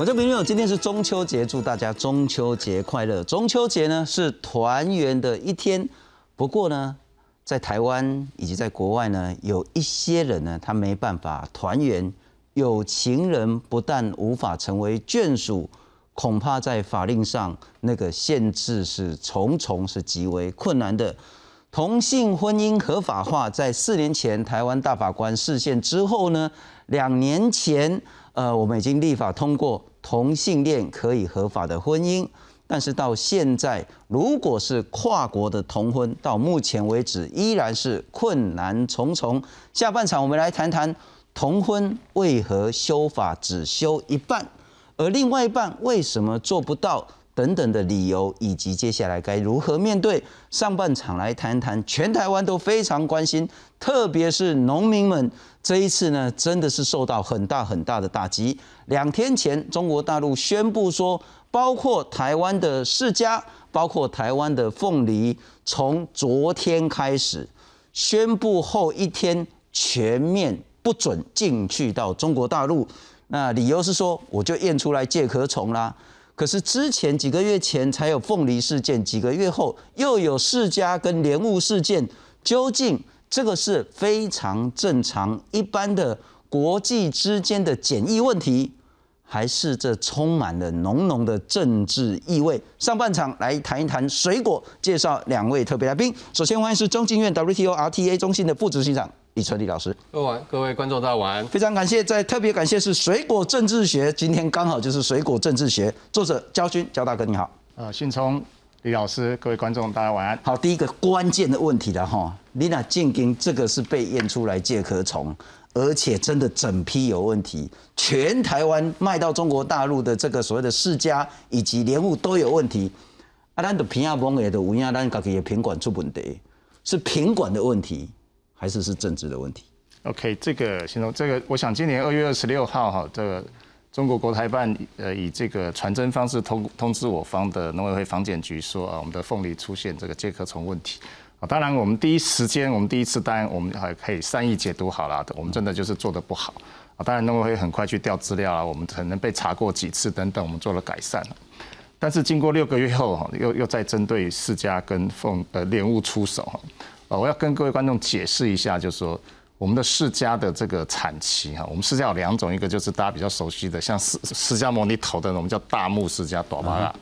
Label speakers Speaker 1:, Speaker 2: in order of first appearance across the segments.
Speaker 1: 我这朋友，今天是中秋节，祝大家中秋节快乐。中秋节呢是团圆的一天，不过呢，在台湾以及在国外呢，有一些人呢，他没办法团圆。有情人不但无法成为眷属，恐怕在法令上那个限制是重重，是极为困难的。同性婚姻合法化，在四年前台湾大法官释宪之后呢，两年前，呃，我们已经立法通过同性恋可以合法的婚姻，但是到现在，如果是跨国的同婚，到目前为止依然是困难重重。下半场我们来谈谈。同婚为何修法只修一半，而另外一半为什么做不到？等等的理由，以及接下来该如何面对？上半场来谈谈，全台湾都非常关心，特别是农民们这一次呢，真的是受到很大很大的打击。两天前，中国大陆宣布说，包括台湾的世家，包括台湾的凤梨，从昨天开始宣布后一天全面。不准进去到中国大陆，那理由是说我就验出来介壳虫啦。可是之前几个月前才有凤梨事件，几个月后又有世家跟莲雾事件，究竟这个是非常正常一般的国际之间的检疫问题，还是这充满了浓浓的政治意味？上半场来谈一谈水果，介绍两位特别来宾。首先欢迎是中经院 WTO RTA 中心的副执行长。李春丽老师，
Speaker 2: 各位各位观众大家晚安，
Speaker 1: 非常感谢，在特别感谢是水果政治学，今天刚好就是水果政治学作者焦军焦大哥你好，
Speaker 3: 呃，信聪李老师，各位观众大家晚安。
Speaker 1: 好，第一个关键的问题了哈，你那进京这个是被验出来介壳虫，而且真的整批有问题，全台湾卖到中国大陆的这个所谓的世家以及莲雾都有问题，啊，咱的平亚崩也的乌鸦，咱自己的品管出问题，是品管的问题。还是是政治的问题。
Speaker 3: OK，这个先生，这个我想今年二月二十六号哈，这个中国国台办呃以这个传真方式通通知我方的农委会防检局说啊，我们的凤梨出现这个介壳虫问题啊。当然我们第一时间，我们第一次单，我们还可以善意解读好了，我们真的就是做的不好啊。当然农委会很快去调资料啊，我们可能被查过几次等等，我们做了改善。但是经过六个月后哈，又又在针对世家跟凤呃莲雾出手哈。呃，我要跟各位观众解释一下，就是说我们的释迦的这个产期哈，我们释迦有两种，一个就是大家比较熟悉的，像释释迦牟尼头的，我们叫大木世家短巴拉，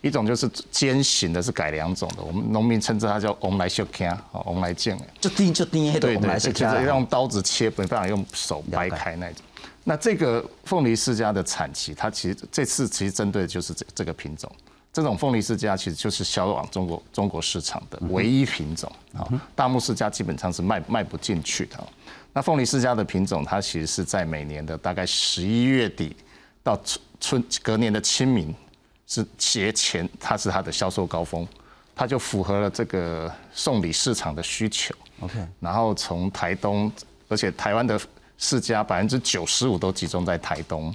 Speaker 3: 一种就是尖形的，是改良种的，我们农民称之它叫翁来修卡，哦，翁来剑，
Speaker 1: 就钉就钉，
Speaker 3: 对对，就是用刀子切，没办法用手掰开那种。那这个凤梨世家的产期，它其实这次其实针对的就是这这个品种。这种凤梨世家其实就是销往中国中国市场的唯一品种啊，大木世家基本上是卖卖不进去的。那凤梨世家的品种，它其实是在每年的大概十一月底到春春隔年的清明是节前，它是它的销售高峰，它就符合了这个送礼市场的需求。OK，然后从台东，而且台湾的世家百分之九十五都集中在台东，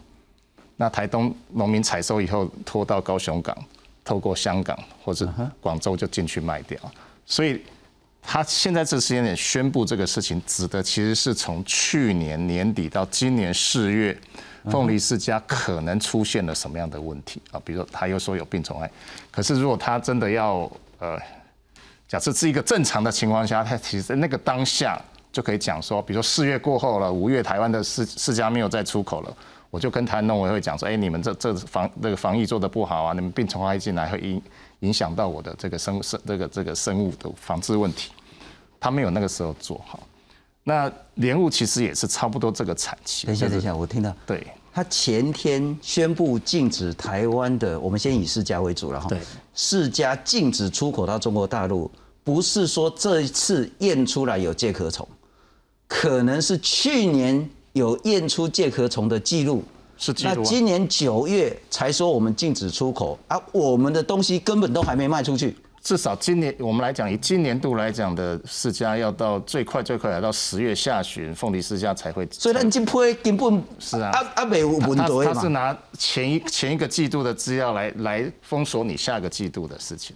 Speaker 3: 那台东农民采收以后拖到高雄港。透过香港或者广州就进去卖掉，所以他现在这时间点宣布这个事情，指的其实是从去年年底到今年四月，凤梨世家可能出现了什么样的问题啊？比如说他又说有病虫害，可是如果他真的要呃，假设是一个正常的情况下，他其实那个当下就可以讲说，比如说四月过后了，五月台湾的世世家没有再出口了。我就跟台农委会讲说，哎，你们这这防这个防疫做的不好啊，你们病虫害进来会影影响到我的这个生生这个这个生物的防治问题。他没有那个时候做好。那莲雾其实也是差不多这个产期。
Speaker 1: 等一下，等一下，我听到。
Speaker 3: 对。
Speaker 1: 他前天宣布禁止台湾的，我们先以世家为主了哈。
Speaker 3: 对。
Speaker 1: 世家禁止出口到中国大陆，不是说这一次验出来有介壳虫，可能是去年。有验出介壳虫的记录，
Speaker 3: 是记
Speaker 1: 录。那今年九月才说我们禁止出口，啊，我们的东西根本都还没卖出去。
Speaker 3: 至少今年我们来讲，以今年度来讲的世家，要到最快最快要到十月下旬，凤梨世家才会。
Speaker 1: 所以那今批根本
Speaker 3: 是啊，
Speaker 1: 阿阿美文多
Speaker 3: 他是拿前一前一个季度的资料来来封锁你下个季度的事情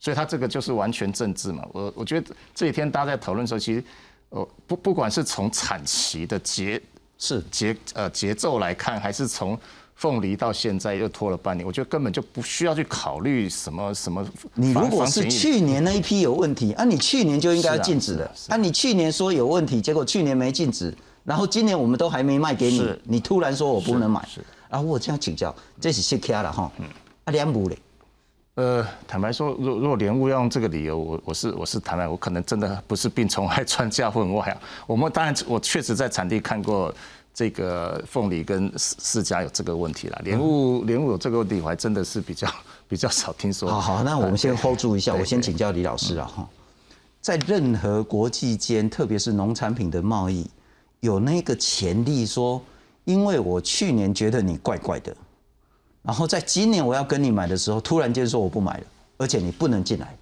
Speaker 3: 所以他这个就是完全政治嘛。我我觉得这几天大家在讨论的时候，其实。哦，不，不管是从产期的节
Speaker 1: 是
Speaker 3: 节呃节奏来看，还是从凤梨到现在又拖了半年，我觉得根本就不需要去考虑什么什么。
Speaker 1: 你如果是去年那一批有问题，啊，你去年就应该要禁止的。啊，你去年说有问题，结果去年没禁止，然后今年我们都还没卖给你，你突然说我不能买。是。啊，我这样请教，这是失卡了哈。嗯。啊，莲雾嘞？
Speaker 3: 呃，坦白说，如如果莲雾要用这个理由，我我是我是坦白，我可能真的不是病虫害专家分外啊。我们当然，我确实在产地看过。这个凤梨跟释释迦有这个问题了，莲雾莲雾有这个问题，我还真的是比较比较少听说。
Speaker 1: 好好，那我们先 hold 住一下，我先请教李老师啊哈，在任何国际间，特别是农产品的贸易，有那个潜力说，因为我去年觉得你怪怪的，然后在今年我要跟你买的时候，突然间说我不买了，而且你不能进来。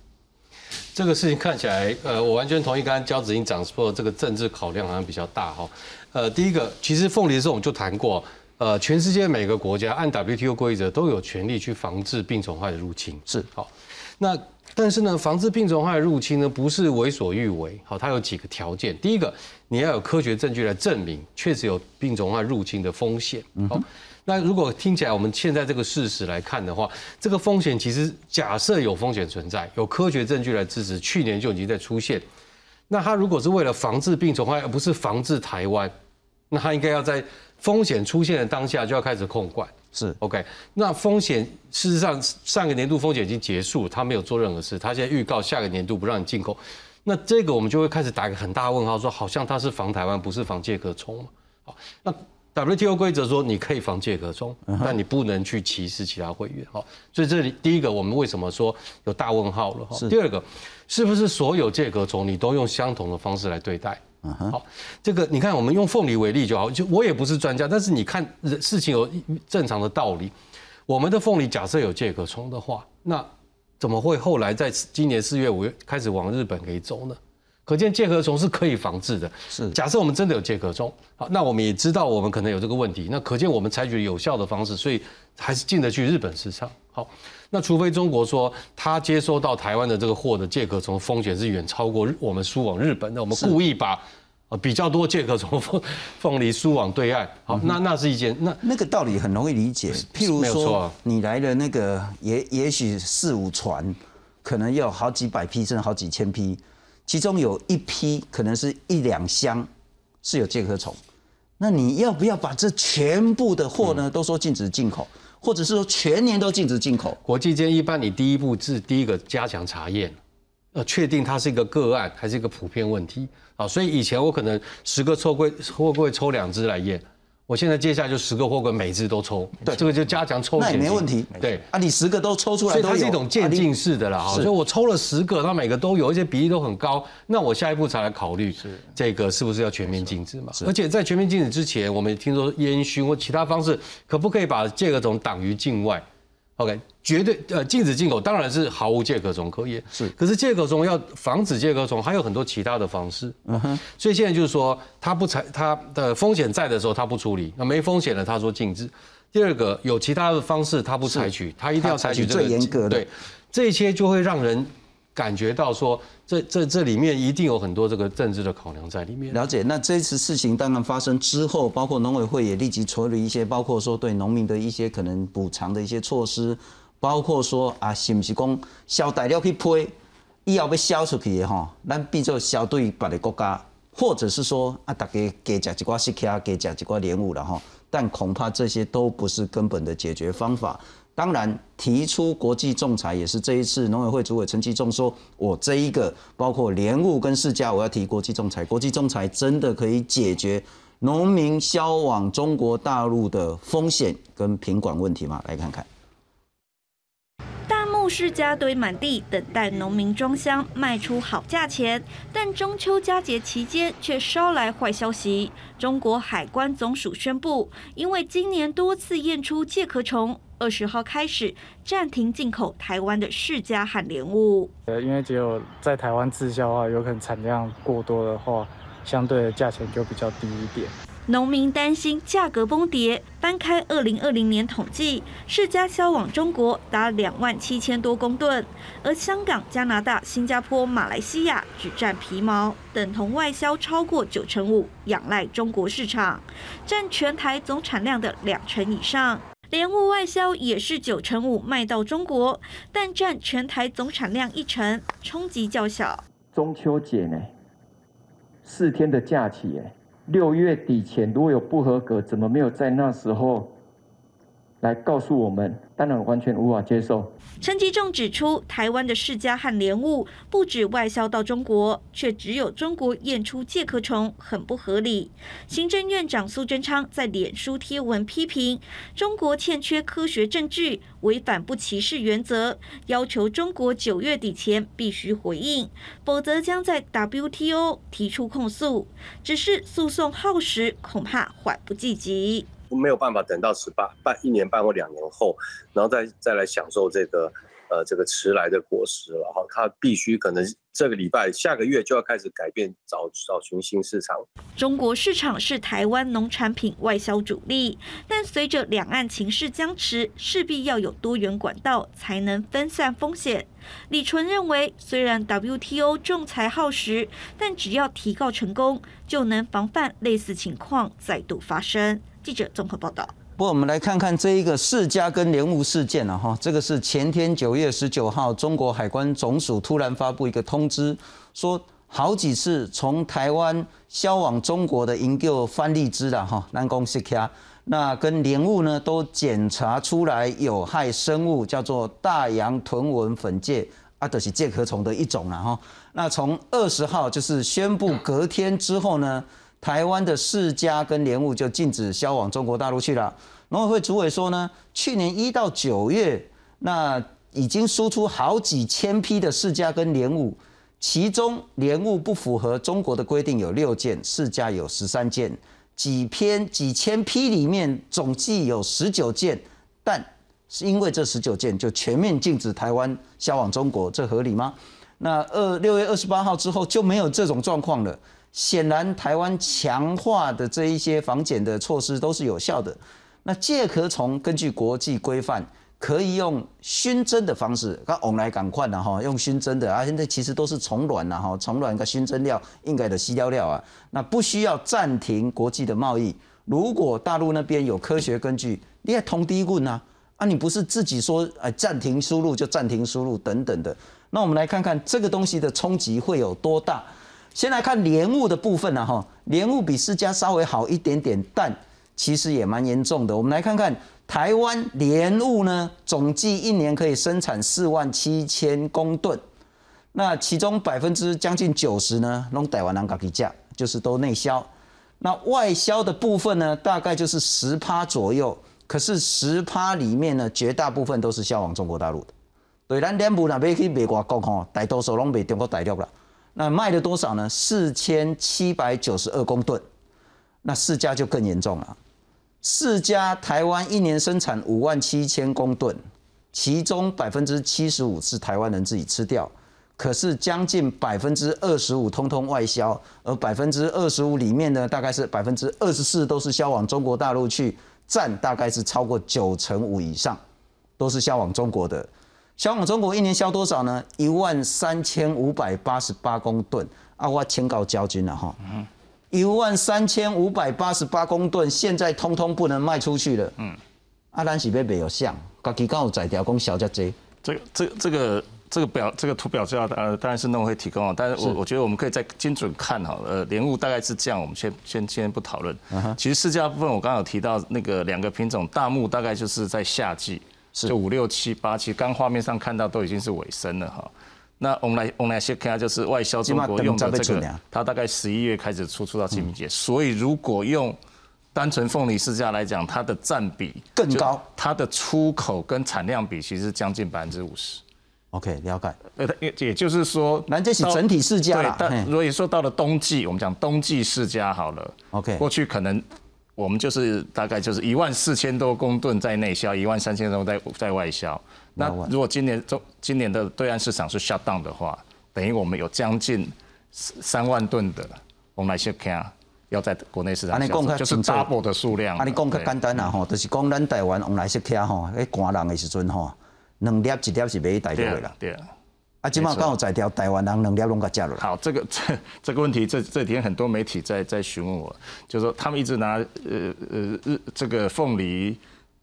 Speaker 2: 这个事情看起来，呃，我完全同意刚才焦子英讲说，这个政治考量好像比较大哈。呃，第一个，其实凤梨的时候我们就谈过，呃，全世界每个国家按 WTO 规则都有权利去防治病虫害的入侵，
Speaker 1: 是
Speaker 2: 好。那但是呢，防治病虫害的入侵呢，不是为所欲为，好，它有几个条件。第一个，你要有科学证据来证明确实有病虫害入侵的风险，好。那如果听起来我们现在这个事实来看的话，这个风险其实假设有风险存在，有科学证据来支持，去年就已经在出现。那他如果是为了防治病虫害，而不是防治台湾，那他应该要在风险出现的当下就要开始控管。
Speaker 1: 是
Speaker 2: OK。那风险事实上上个年度风险已经结束，他没有做任何事，他现在预告下个年度不让你进口。那这个我们就会开始打一个很大问号，说好像他是防台湾，不是防介壳虫好，那。WTO 规则说你可以防借壳虫，但你不能去歧视其他会员。好，所以这里第一个，我们为什么说有大问号了？哈，第二个，是不是所有借壳虫你都用相同的方式来对待？好，这个你看，我们用凤梨为例就好。就我也不是专家，但是你看事情有正常的道理。我们的凤梨假设有借壳虫的话，那怎么会后来在今年四月、五月开始往日本给走呢？可见介壳虫是可以防治的。
Speaker 1: 是，
Speaker 2: 假设我们真的有介壳虫，好，那我们也知道我们可能有这个问题。那可见我们采取有效的方式，所以还是进得去日本市场。好，那除非中国说他接收到台湾的这个货的介壳虫风险是远超过我们输往日本的，我们故意把啊比较多介壳虫凤 凤梨输往对岸。好，那那是一件那
Speaker 1: 那个道理很容易理解。譬如说，你来的那个也也许四五船，可能要好几百批甚至好几千批。其中有一批可能是一两箱是有介壳虫，那你要不要把这全部的货呢都说禁止进口，或者是说全年都禁止进口？
Speaker 2: 国际间一般你第一步是第一个加强查验，呃，确定它是一个个案还是一个普遍问题啊？所以以前我可能十个抽柜货柜抽两只来验。我现在接下来就十个货柜，每只都抽，对，这个就加强抽检，
Speaker 1: 那也没问题。
Speaker 2: 对
Speaker 1: 啊，你十个都抽出来，
Speaker 2: 所以它是一种渐进式的啦。所以我抽了十个，那每个都有一些比例都很高，那我下一步才来考虑这个是不是要全面禁止嘛？而且在全面禁止之前，我们听说烟熏或其他方式，可不可以把这个种挡于境外？OK，绝对呃禁止进口当然是毫无介壳虫可以，
Speaker 1: 是。
Speaker 2: 可是介壳虫要防止介壳虫，还有很多其他的方式。嗯哼。所以现在就是说，它不采它的风险在的时候，它不处理；那没风险了，他说禁止。第二个有其他的方式，他不采取，他一定要采取
Speaker 1: 最严格的。
Speaker 2: 对，这些就会让人。感觉到说，这这这里面一定有很多这个政治的考量在里面。
Speaker 1: 了解。那这次事情当然发生之后，包括农委会也立即处理一些，包括说对农民的一些可能补偿的一些措施，包括说啊，是不是讲销大料去批，以后被销出去的哈，咱变做销对别的国家，或者是说啊，大家给食一寡西卡，给食一寡莲雾了哈，但恐怕这些都不是根本的解决方法。当然，提出国际仲裁也是这一次农委会主委陈其仲说，我这一个包括莲雾跟世家，我要提国际仲裁。国际仲裁真的可以解决农民销往中国大陆的风险跟品管问题吗？来看看。
Speaker 4: 大木世家堆满地，等待农民装箱卖出好价钱，但中秋佳节期间却捎来坏消息。中国海关总署宣布，因为今年多次验出介壳虫。二十号开始暂停进口台湾的世家和莲雾。
Speaker 5: 呃，因为只有在台湾滞销的话，有可能产量过多的话，相对的价钱就比较低一点。
Speaker 4: 农民担心价格崩跌。翻开二零二零年统计，世家销往中国达两万七千多公吨，而香港、加拿大、新加坡、马来西亚只占皮毛，等同外销超过九成五，仰赖中国市场，占全台总产量的两成以上。莲雾外销也是九成五卖到中国，但占全台总产量一成，冲击较小。
Speaker 6: 中秋节呢，四天的假期，哎，六月底前如果有不合格，怎么没有在那时候？来告诉我们，当然完全无法接受。
Speaker 4: 陈吉仲指出，台湾的世家和莲雾不止外销到中国，却只有中国验出介壳虫，很不合理。行政院长苏贞昌在脸书贴文批评中国欠缺科学证据，违反不歧视原则，要求中国九月底前必须回应，否则将在 WTO 提出控诉。只是诉讼耗时，恐怕缓不济急。
Speaker 7: 没有办法等到十八半一年半或两年后，然后再再来享受这个呃这个迟来的果实了哈。他必须可能这个礼拜下个月就要开始改变，找找寻新市场。
Speaker 4: 中国市场是台湾农产品外销主力，但随着两岸情势僵持，势必要有多元管道才能分散风险。李纯认为，虽然 WTO 仲裁耗时，但只要提告成功，就能防范类似情况再度发生。记者综合报道。
Speaker 1: 不过，我们来看看这一个世家跟莲雾事件了哈。这个是前天九月十九号，中国海关总署突然发布一个通知，说好几次从台湾销往中国的营救番荔枝了哈，南宫西卡，那跟莲雾呢都检查出来有害生物，叫做大洋豚纹粉介，啊，就是介壳虫的一种了哈。那从二十号就是宣布隔天之后呢？台湾的世家跟莲雾就禁止销往中国大陆去了。农委会主委说呢，去年一到九月，那已经输出好几千批的世家跟莲雾，其中莲雾不符合中国的规定有六件，世家有十三件，几篇几千批里面总计有十九件，但是因为这十九件就全面禁止台湾销往中国，这合理吗？那二六月二十八号之后就没有这种状况了。显然，台湾强化的这一些防检的措施都是有效的。那介壳虫根据国际规范，可以用熏蒸的方式，它往来赶快的哈，用熏蒸的啊。现在其实都是虫卵呐哈，虫卵跟熏蒸料应该的吸料料啊，那不需要暂停国际的贸易。如果大陆那边有科学根据，你也通低棍呐啊，你不是自己说哎暂停输入就暂停输入等等的。那我们来看看这个东西的冲击会有多大。先来看莲雾的部分呢，哈，莲雾比世家稍微好一点点，但其实也蛮严重的。我们来看看台湾莲雾呢，总计一年可以生产四万七千公吨，那其中百分之将近九十呢，弄台湾人自己价，就是都内销。那外销的部分呢，大概就是十趴左右，可是十趴里面呢，绝大部分都是销往中国大陆的。对，咱莲雾那边去卖外国吼，大多数拢卖中国大陆了。那卖了多少呢？四千七百九十二公吨。那四家就更严重了。四家台湾一年生产五万七千公吨，其中百分之七十五是台湾人自己吃掉，可是将近百分之二十五通通外销，而百分之二十五里面呢，大概是百分之二十四都是销往中国大陆去，占大概是超过九成五以上，都是销往中国的。销往中国一年销多少呢？一万三千五百八十八公吨啊！我请告交军了哈，一万三千五百八十八公吨，现在通通不能卖出去了。嗯，啊，咱是要没有像，家己刚有在调讲小只这。
Speaker 3: 这这这个这个表这个图表资料呃当然是农会提供啊，但是我我觉得我们可以再精准看哈，呃，莲雾大概是这样，我们先先先不讨论。其实市价部分我刚刚有提到那个两个品种大木大概就是在夏季。就五六七八，其实刚画面上看到都已经是尾声了哈。那我们来我们来先看下，就是外销中国用的这个，它大概十一月开始出出到清明节，所以如果用单纯凤梨市价来讲，它的占比
Speaker 1: 更高，
Speaker 3: 它的出口跟产量比其实将近百分之五十。
Speaker 1: OK，了解。
Speaker 3: 呃，也也就是说，
Speaker 1: 那这是整体市价
Speaker 3: 对，但如果说到了冬季，我们讲冬季市价好了。
Speaker 1: OK，
Speaker 3: 过去可能。我们就是大概就是一万四千多公吨在内销，一万三千多在在外销。那如果今年中今年的对岸市场是 shut down 的话，等于我们有将近三万吨的我们来先看要在国内市场销，就是 double 的数量。
Speaker 1: 啊，你讲较简单啦吼，就是讲咱台湾往来些看吼，喺寒人的时阵吼，两粒一粒是买大陆的啦。
Speaker 3: 对。
Speaker 1: 啊，今嘛刚好在条台湾人能了拢个价了。
Speaker 3: 好，这个这这个问题，这这几天很多媒体在在询问我，就是说他们一直拿呃呃日这个凤梨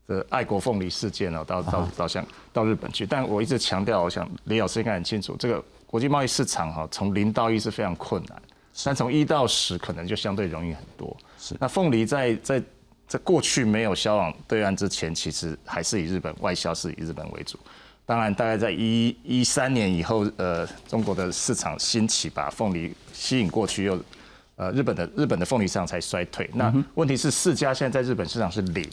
Speaker 3: 的爱国凤梨事件哦，到到到像到日本去。但我一直强调，我想李老师应该很清楚，这个国际贸易市场哈，从零到一是非常困难，但从一到十可能就相对容易很多。是，那凤梨在在在过去没有销往对岸之前，其实还是以日本外销是以日本为主。当然，大概在一一三年以后，呃，中国的市场兴起，把凤梨吸引过去，又呃日本的日本的凤梨市场才衰退。那问题是四家现在在日本市场是零。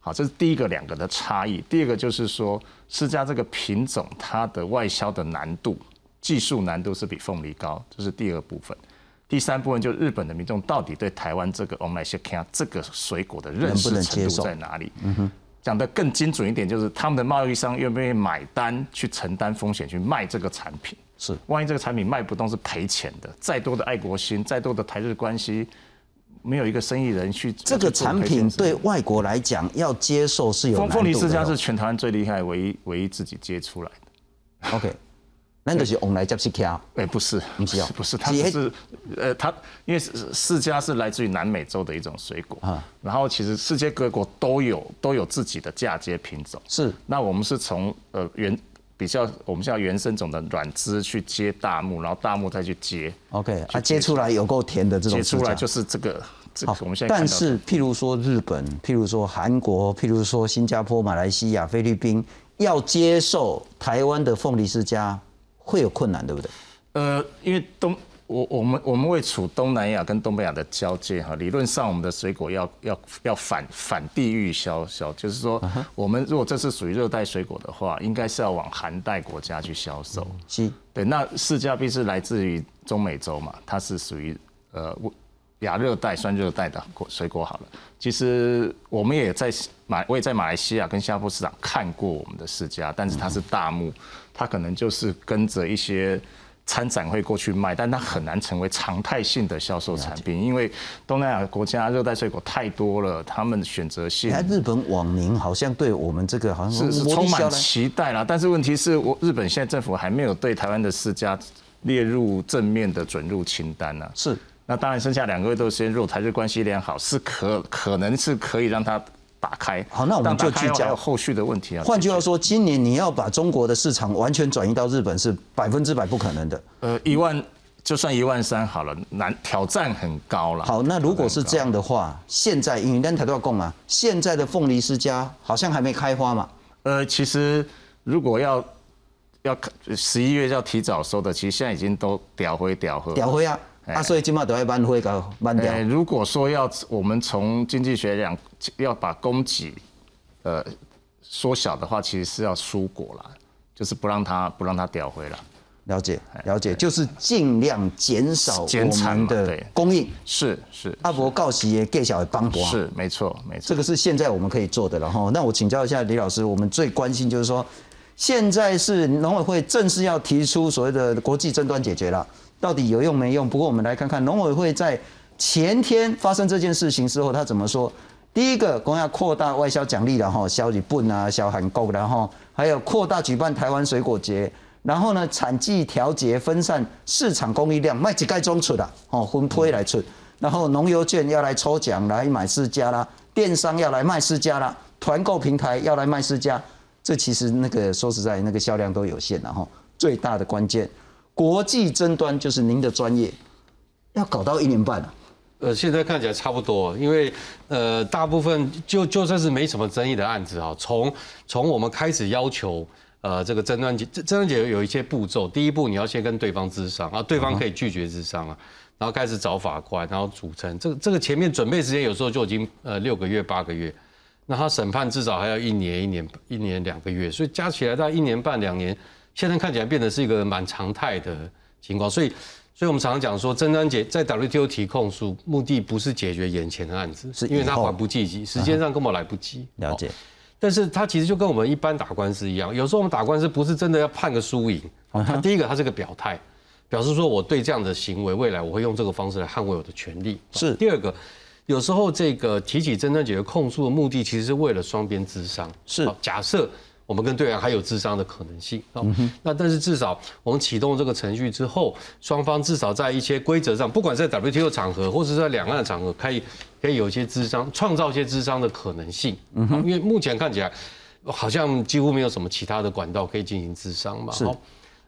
Speaker 3: 好，这是第一个两个的差异。第二个就是说，释迦这个品种它的外销的难度、技术难度是比凤梨高，这是第二部分。第三部分就是日本的民众到底对台湾这个我们来先看这个水果的认识程度在哪里？讲得更精准一点，就是他们的贸易商愿不愿意买单去承担风险去卖这个产品？
Speaker 1: 是，
Speaker 3: 万一这个产品卖不动是赔钱的，再多的爱国心，再多的台日关系。没有一个生意人去
Speaker 1: 这个产品对外国来讲要接受是有
Speaker 3: 凤凤梨世家是全台湾最厉害，唯一唯一自己接出来的。
Speaker 1: OK，那就是往来接去挑。
Speaker 3: 哎，不是，
Speaker 1: 不是，
Speaker 3: 不是，它是呃，它因为释迦是来自于南美洲的一种水果啊。然后其实世界各国都有都有自己的嫁接品种。
Speaker 1: 是，
Speaker 3: 那我们是从呃原。比较我们叫原生种的软枝去接大木，然后大木再去接。
Speaker 1: OK，啊，接出来有够甜的这种。
Speaker 3: 接出来就是这个。好，我们现在。
Speaker 1: 但是，譬如说日本，譬如说韩国，譬如说新加坡、马来西亚、菲律宾，要接受台湾的凤梨世家，会有困难，对不对？
Speaker 3: 呃，因为东。我我们我们位处东南亚跟东北亚的交界哈，理论上我们的水果要要要反反地域销销，就是说我们如果这是属于热带水果的话，应该是要往寒带国家去销售。
Speaker 1: 是，
Speaker 3: 对，那释迦必是来自于中美洲嘛，它是属于呃亚热带酸热带的果水果。好了，其实我们也在马，我也在马来西亚跟新加坡市场看过我们的世家，但是它是大木，它可能就是跟着一些。参展会过去卖，但它很难成为常态性的销售产品，因为东南亚国家热带水果太多了，他们选择性。
Speaker 1: 日本网民好像对我们这个好
Speaker 3: 像是是充满期待啦，但是问题是我日本现在政府还没有对台湾的世家列入正面的准入清单呢。
Speaker 1: 是，
Speaker 3: 那当然剩下两个月都先入，台日关系良好，是可可能是可以让它。打开
Speaker 1: 好，那我们就聚焦
Speaker 3: 后续的问题啊。
Speaker 1: 换句话说，今年你要把中国的市场完全转移到日本是百分之百不可能的。
Speaker 3: 呃，一万就算一万三好了，难挑战很高了。
Speaker 1: 好，那如果是这样的话，现在因为单台都要供啊，现在的凤梨世家好像还没开花嘛。
Speaker 3: 呃，其实如果要要十一月要提早收的，其实现在已经都屌灰屌灰
Speaker 1: 屌灰啊。啊，所以今码都要慢会搞慢掉。
Speaker 3: 如果说要我们从经济学讲，要把供给呃缩小的话，其实是要蔬果啦，就是不让它不让它掉回来。
Speaker 1: 了解了解，就是尽量减少我们的供应。
Speaker 3: 是是。
Speaker 1: 阿伯告喜也给小的帮薄。
Speaker 3: 是没错没错。
Speaker 1: 这个是现在我们可以做的了哈。那我请教一下李老师，我们最关心就是说，现在是农委会正式要提出所谓的国际争端解决了。到底有用没用？不过我们来看看农委会在前天发生这件事情之后，他怎么说？第一个，公要扩大外销奖励，然后销日本啊，小韩国，然后还有扩大举办台湾水果节，然后呢，产季调节分散市场供应量，卖几盖中出的哦，分推来出，然后农油券要来抽奖来买私家啦，电商要来卖私家啦，团购平台要来卖私家，这其实那个说实在，那个销量都有限了哈。最大的关键。国际争端就是您的专业，要搞到一年半了。
Speaker 2: 呃，现在看起来差不多，因为呃，大部分就就算是没什么争议的案子啊，从从我们开始要求呃这个争端解争端解有一些步骤，第一步你要先跟对方咨商啊，对方可以拒绝咨商啊，然后开始找法官，然后组成这个这个前面准备时间有时候就已经呃六个月八个月，那他审判至少还要一年一年一年两个月，所以加起来大概一年半两年。现在看起来变得是一个蛮常态的情况，所以，所以我们常常讲说，争端解在 WTO 提控诉，目的不是解决眼前的案子，是因为他缓不济急，时间上根本来不及。
Speaker 1: 了解，
Speaker 2: 但是他其实就跟我们一般打官司一样，有时候我们打官司不是真的要判个输赢，他第一个他是个表态，表示说我对这样的行为，未来我会用这个方式来捍卫我的权利。
Speaker 1: 是
Speaker 2: 第二个，有时候这个提起争端解决控诉的目的，其实是为了双边咨商。
Speaker 1: 是
Speaker 2: 假设。我们跟队员还有智商的可能性啊。那但是至少我们启动这个程序之后，双方至少在一些规则上，不管在 WTO 场合或者在两岸场合，可以可以有一些智商，创造一些智商的可能性。嗯因为目前看起来好像几乎没有什么其他的管道可以进行智商嘛。
Speaker 1: 是。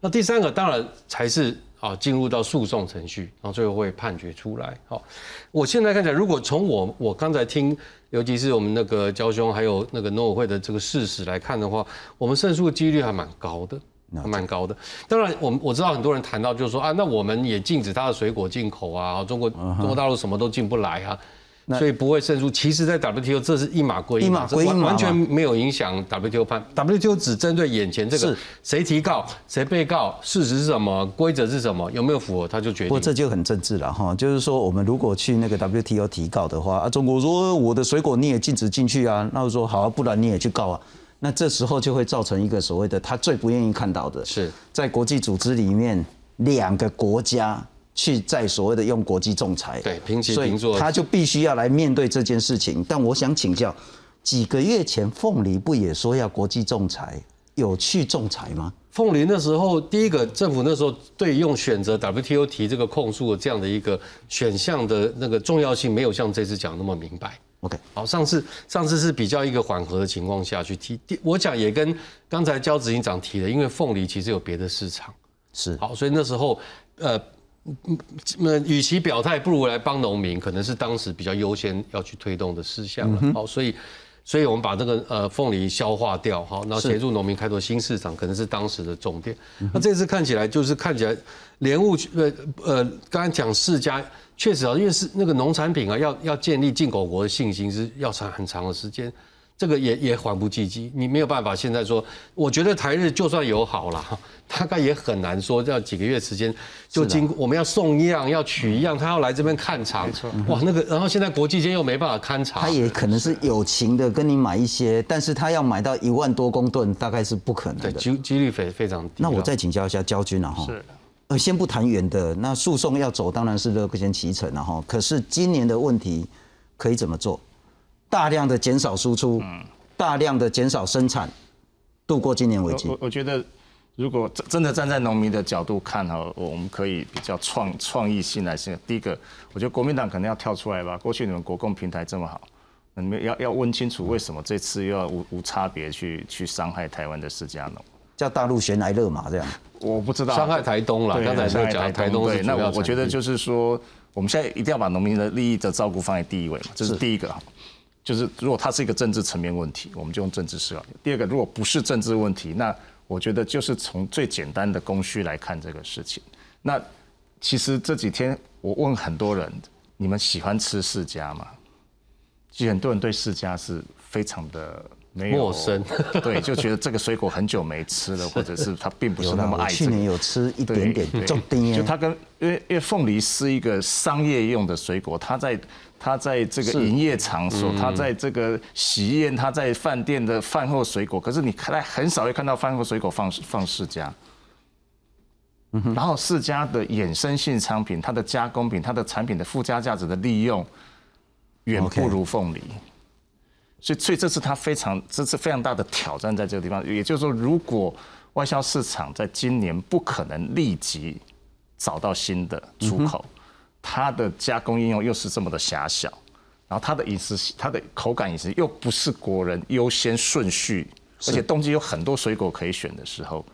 Speaker 2: 那第三个当然才是。啊，进入到诉讼程序，然后最后会判决出来。好，我现在看起来，如果从我我刚才听，尤其是我们那个焦兄还有那个农委会的这个事实来看的话，我们胜诉的几率还蛮高的，还蛮高的。当然，我们我知道很多人谈到就是说啊，那我们也禁止他的水果进口啊，中国中国大陆什么都进不来啊。所以不会胜诉。其实，在 WTO 这是一码归
Speaker 1: 一码，完
Speaker 2: 完全没有影响 WTO 判。WTO 只针对眼前这个谁提告、谁被告，事实是什么，规则是什么，有没有符合，他就决定。不
Speaker 1: 过这就很政治了哈，就是说我们如果去那个 WTO 提告的话，啊，中国说我的水果你也禁止进去啊，那我说好，不然你也去告啊。那这时候就会造成一个所谓的他最不愿意看到的，
Speaker 2: 是
Speaker 1: 在国际组织里面两个国家。去在所谓的用国际仲裁，
Speaker 2: 对平起平坐，
Speaker 1: 他就必须要来面对这件事情。但我想请教，几个月前凤梨不也说要国际仲裁，有去仲裁吗？
Speaker 2: 凤梨那时候，第一个政府那时候对用选择 WTO 提这个控诉的这样的一个选项的那个重要性，没有像这次讲那么明白。
Speaker 1: OK，
Speaker 2: 好，上次上次是比较一个缓和的情况下去提，我讲也跟刚才焦执行长提的，因为凤梨其实有别的市场，
Speaker 1: 是
Speaker 2: 好，所以那时候呃。那与其表态，不如来帮农民，可能是当时比较优先要去推动的事项了。好，所以，所以我们把这个呃凤梨消化掉，好，然后协助农民开拓新市场，可能是当时的重点。那这次看起来就是看起来莲雾呃呃，刚刚讲世家确实啊，因为是那个农产品啊，要要建立进口国的信心是要长很长的时间。这个也也缓不济急，你没有办法现在说，我觉得台日就算友好了，大概也很难说要几个月时间就经我们要送样要取样，他要来这边看场，哇，那个然后现在国际间又没办法勘察，
Speaker 1: 他也可能是友情的跟你买一些，但是他要买到一万多公吨，大概是不可能的，
Speaker 2: 几几率非非常低。
Speaker 1: 那我再请教一下焦军了哈，
Speaker 3: 是，
Speaker 1: 呃，先不谈远的，那诉讼要走当然是乐先其成了哈，可是今年的问题可以怎么做？大量的减少输出，大量的减少生产，度过今年危机。
Speaker 3: 我我觉得，如果真真的站在农民的角度看哈，我们可以比较创创意性来想。第一个，我觉得国民党可能要跳出来吧。过去你们国共平台这么好，你们要要问清楚为什么这次又要无无差别去去伤害台湾的释迦农，
Speaker 1: 叫大陆悬来勒马这样？
Speaker 3: 我不知道。
Speaker 2: 伤害台东了，刚才在讲台东。
Speaker 3: 对，那我我觉得就是说，我们现在一定要把农民的利益的照顾放在第一位嘛，这是第一个。就是如果它是一个政治层面问题，我们就用政治思考。第二个，如果不是政治问题，那我觉得就是从最简单的供需来看这个事情。那其实这几天我问很多人，你们喜欢吃释迦吗？其实很多人对释迦是非常的
Speaker 2: 陌生，
Speaker 3: 对，就觉得这个水果很久没吃了，或者是他并不是那么爱。
Speaker 1: 去年有吃一点点，
Speaker 3: 就它跟因为因为凤梨是一个商业用的水果，它在。他在这个营业场所，他在这个喜宴，他在饭店的饭后水果，可是你看来很少会看到饭后水果放放世家。然后世家的衍生性商品，它的加工品，它的产品的附加价值的利用，远不如凤梨。所以，所以这是他非常这是非常大的挑战，在这个地方。也就是说，如果外销市场在今年不可能立即找到新的出口。它的加工应用又是这么的狭小，然后它的饮食，它的口感饮食又不是国人优先顺序，而且冬季有很多水果可以选的时候，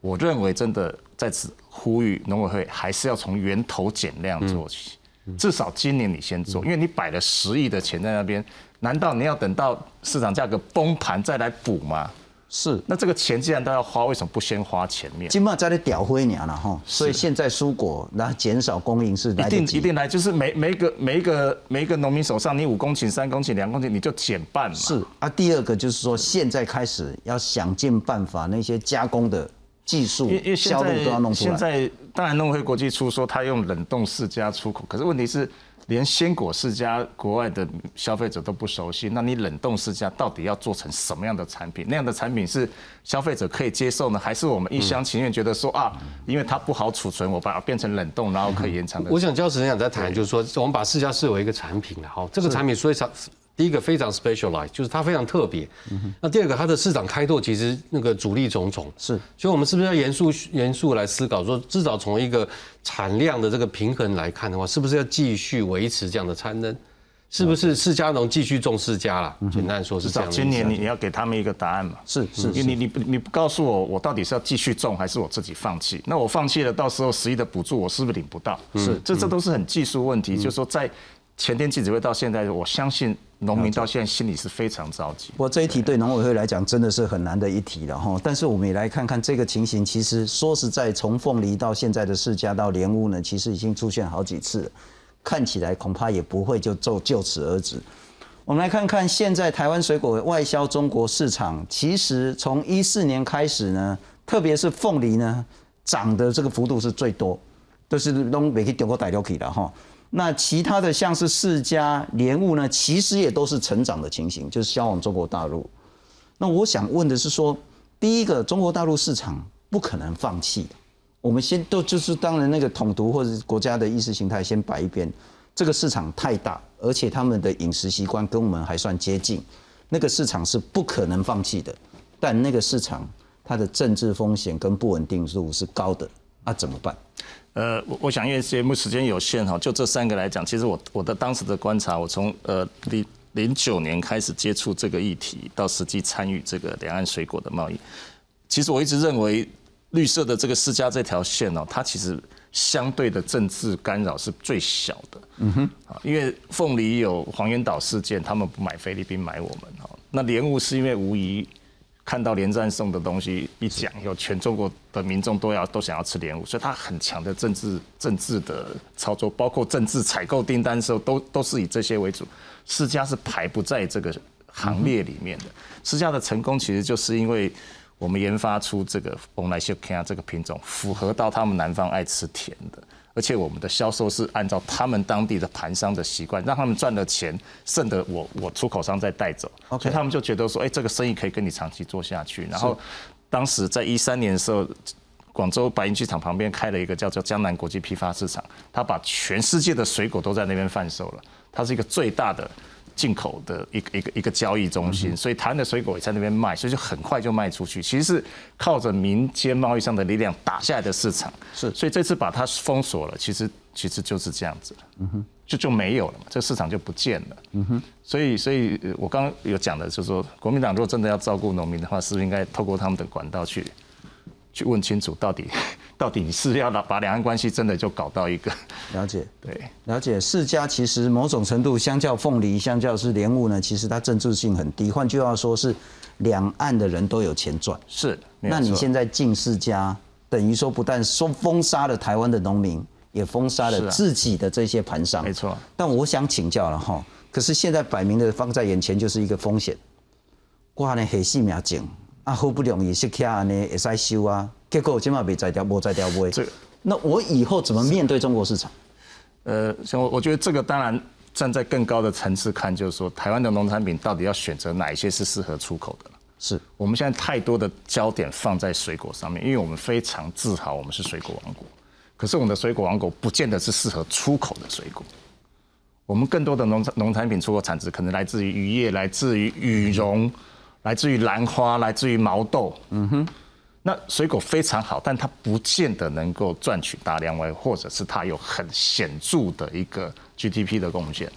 Speaker 3: 我认为真的在此呼吁农委会还是要从源头减量做起，至少今年你先做，因为你摆了十亿的钱在那边，难道你要等到市场价格崩盘再来补吗？
Speaker 1: 是，
Speaker 3: 那这个钱既然都要花，为什么不先花前面？
Speaker 1: 金马在那屌灰娘了哈，所以现在蔬果那减少供应是
Speaker 3: 一定一定来，就是每每一个每一个每一个农民手上，你五公顷、三公顷、两公顷，你就减半嘛。
Speaker 1: 是。啊，第二个就是说，现在开始要想尽办法，那些加工的技术、销路都要弄出
Speaker 3: 来。现在当然弄回国际出说他用冷冻世家出口，可是问题是。连鲜果世家国外的消费者都不熟悉，那你冷冻世家到底要做成什么样的产品？那样的产品是消费者可以接受呢，还是我们一厢情愿觉得说啊，因为它不好储存，我把它变成冷冻，然后可以延长的？
Speaker 2: 我想焦持人想在谈，就是说我们把世家视为一个产品了，好，这个产品所以第一个非常 specialized，就是它非常特别。那第二个，它的市场开拓其实那个阻力重重。
Speaker 1: 是，
Speaker 2: 所以我们是不是要严肃严肃来思考，说至少从一个产量的这个平衡来看的话，是不是要继续维持这样的产能？是不是释迦农继续种释迦了？简单说是这样。
Speaker 3: 今年你你要给他们一个答案嘛？
Speaker 1: 是是，
Speaker 3: 你你你你不告诉我，我到底是要继续种还是我自己放弃？那我放弃了，到时候十亿的补助我是不是领不到？是，这这都是很技术问题。就是说，在前天记者会到现在，我相信农民到现在心里是非常着急。
Speaker 1: 不过这一题对农委会来讲真的是很难的一题了哈。但是我们也来看看这个情形，其实说实在，从凤梨到现在的释迦到莲雾呢，其实已经出现好几次，看起来恐怕也不会就就就此而止。我们来看看现在台湾水果外销中国市场，其实从一四年开始呢，特别是凤梨呢，涨的这个幅度是最多，都是东北去中国大流去了哈。那其他的像是释迦、莲雾呢，其实也都是成长的情形，就是销往中国大陆。那我想问的是说，第一个，中国大陆市场不可能放弃，我们先都就是当然那个统独或者国家的意识形态先摆一边。这个市场太大，而且他们的饮食习惯跟我们还算接近，那个市场是不可能放弃的。但那个市场它的政治风险跟不稳定度是高的，那怎么办？
Speaker 3: 呃，我我想因为节目时间有限哈，就这三个来讲，其实我我的当时的观察，我从呃零零九年开始接触这个议题，到实际参与这个两岸水果的贸易，其实我一直认为绿色的这个世家这条线哦，它其实。相对的政治干扰是最小的，嗯哼，啊，因为凤梨有黄岩岛事件，他们不买菲律宾，买我们哈。那莲雾是因为无疑看到连战送的东西一讲，有全中国的民众都要都想要吃莲雾，所以它很强的政治政治的操作，包括政治采购订单的时候，都都是以这些为主。世家是排不在这个行列里面的。世家的成功其实就是因为。我们研发出这个蓬莱秀卡这个品种，符合到他们南方爱吃甜的，而且我们的销售是按照他们当地的盘商的习惯，让他们赚了钱，剩的我我出口商再带走，所以他们就觉得说，哎，这个生意可以跟你长期做下去。然后当时在一三年的时候，广州白云机场旁边开了一个叫做江南国际批发市场，他把全世界的水果都在那边贩售了，它是一个最大的。进口的一个一个一个交易中心，所以台湾的水果也在那边卖，所以就很快就卖出去。其实是靠着民间贸易上的力量打下来的市场，
Speaker 1: 是。
Speaker 3: 所以这次把它封锁了，其实其实就是这样子，嗯哼，就就没有了嘛，这个市场就不见了，嗯哼。所以所以我刚刚有讲的，就是说国民党如果真的要照顾农民的话，是不是应该透过他们的管道去去问清楚到底？到底是要把两岸关系真的就搞到一个
Speaker 1: 了解？
Speaker 3: 对，
Speaker 1: 了解。世家其实某种程度相较凤梨，相较是莲雾呢，其实它政治性很低。换句话说，是两岸的人都有钱赚。
Speaker 3: 是，
Speaker 1: 那你现在进世家，等于说不但说封杀了台湾的农民，也封杀了自己的这些盘商。
Speaker 3: 没错。
Speaker 1: 但我想请教了哈，可是现在摆明的放在眼前就是一个风险。挂呢黑细苗种啊，好不容易是卡呢会使修啊。结果起码没摘掉，无摘掉，不会。这那我以后怎么面对中国市场？
Speaker 3: 呃，像我，我觉得这个当然站在更高的层次看，就是说台湾的农产品到底要选择哪一些是适合出口的
Speaker 1: 是
Speaker 3: 我们现在太多的焦点放在水果上面，因为我们非常自豪我们是水果王国。可是我们的水果王国不见得是适合出口的水果。我们更多的农产农产品出口产值可能来自于渔业，来自于羽绒，来自于兰花，来自于毛豆。嗯哼。那水果非常好，但它不见得能够赚取大量外，或者是它有很显著的一个 GDP 的贡献。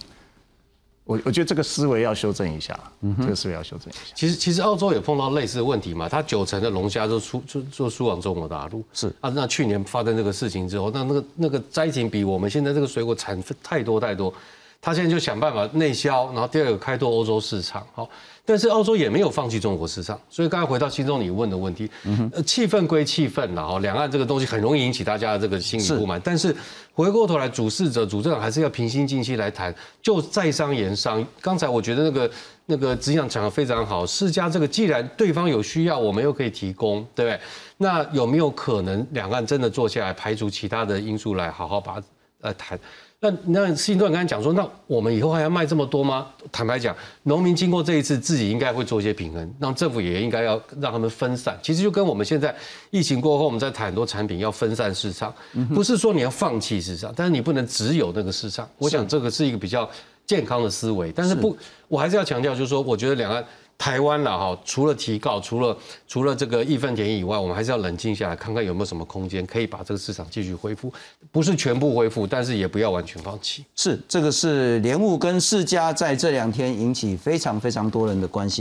Speaker 3: 我我觉得这个思维要修正一下，这个思维要修正一下。
Speaker 2: 其实其实澳洲也碰到类似的问题嘛，它九成的龙虾都出就就输往中国大陆。
Speaker 1: 是
Speaker 2: 啊，那去年发生这个事情之后，那那个那个灾情比我们现在这个水果产太多太多。他现在就想办法内销，然后第二个开拓欧洲市场，好，但是澳洲也没有放弃中国市场，所以刚才回到心中你问的问题，呃，气氛归气氛了，哈，两岸这个东西很容易引起大家的这个心理不满，但是回过头来，主事者、主政还是要平心静气来谈，就在商言商。刚才我觉得那个那个执行讲的非常好，世家这个既然对方有需要，我们又可以提供，对不对？那有没有可能两岸真的坐下来，排除其他的因素来好好把呃谈？那那新段刚才讲说，那我们以后还要卖这么多吗？坦白讲，农民经过这一次，自己应该会做一些平衡，让政府也应该要让他们分散。其实就跟我们现在疫情过后，我们在谈很多产品要分散市场，不是说你要放弃市场，但是你不能只有那个市场。我想这个是一个比较健康的思维。但是不，我还是要强调，就是说，我觉得两岸。台湾了哈，除了提告，除了除了这个义愤填膺以外，我们还是要冷静下来，看看有没有什么空间可以把这个市场继续恢复，不是全部恢复，但是也不要完全放弃。
Speaker 1: 是，这个是莲雾跟世家在这两天引起非常非常多人的关心。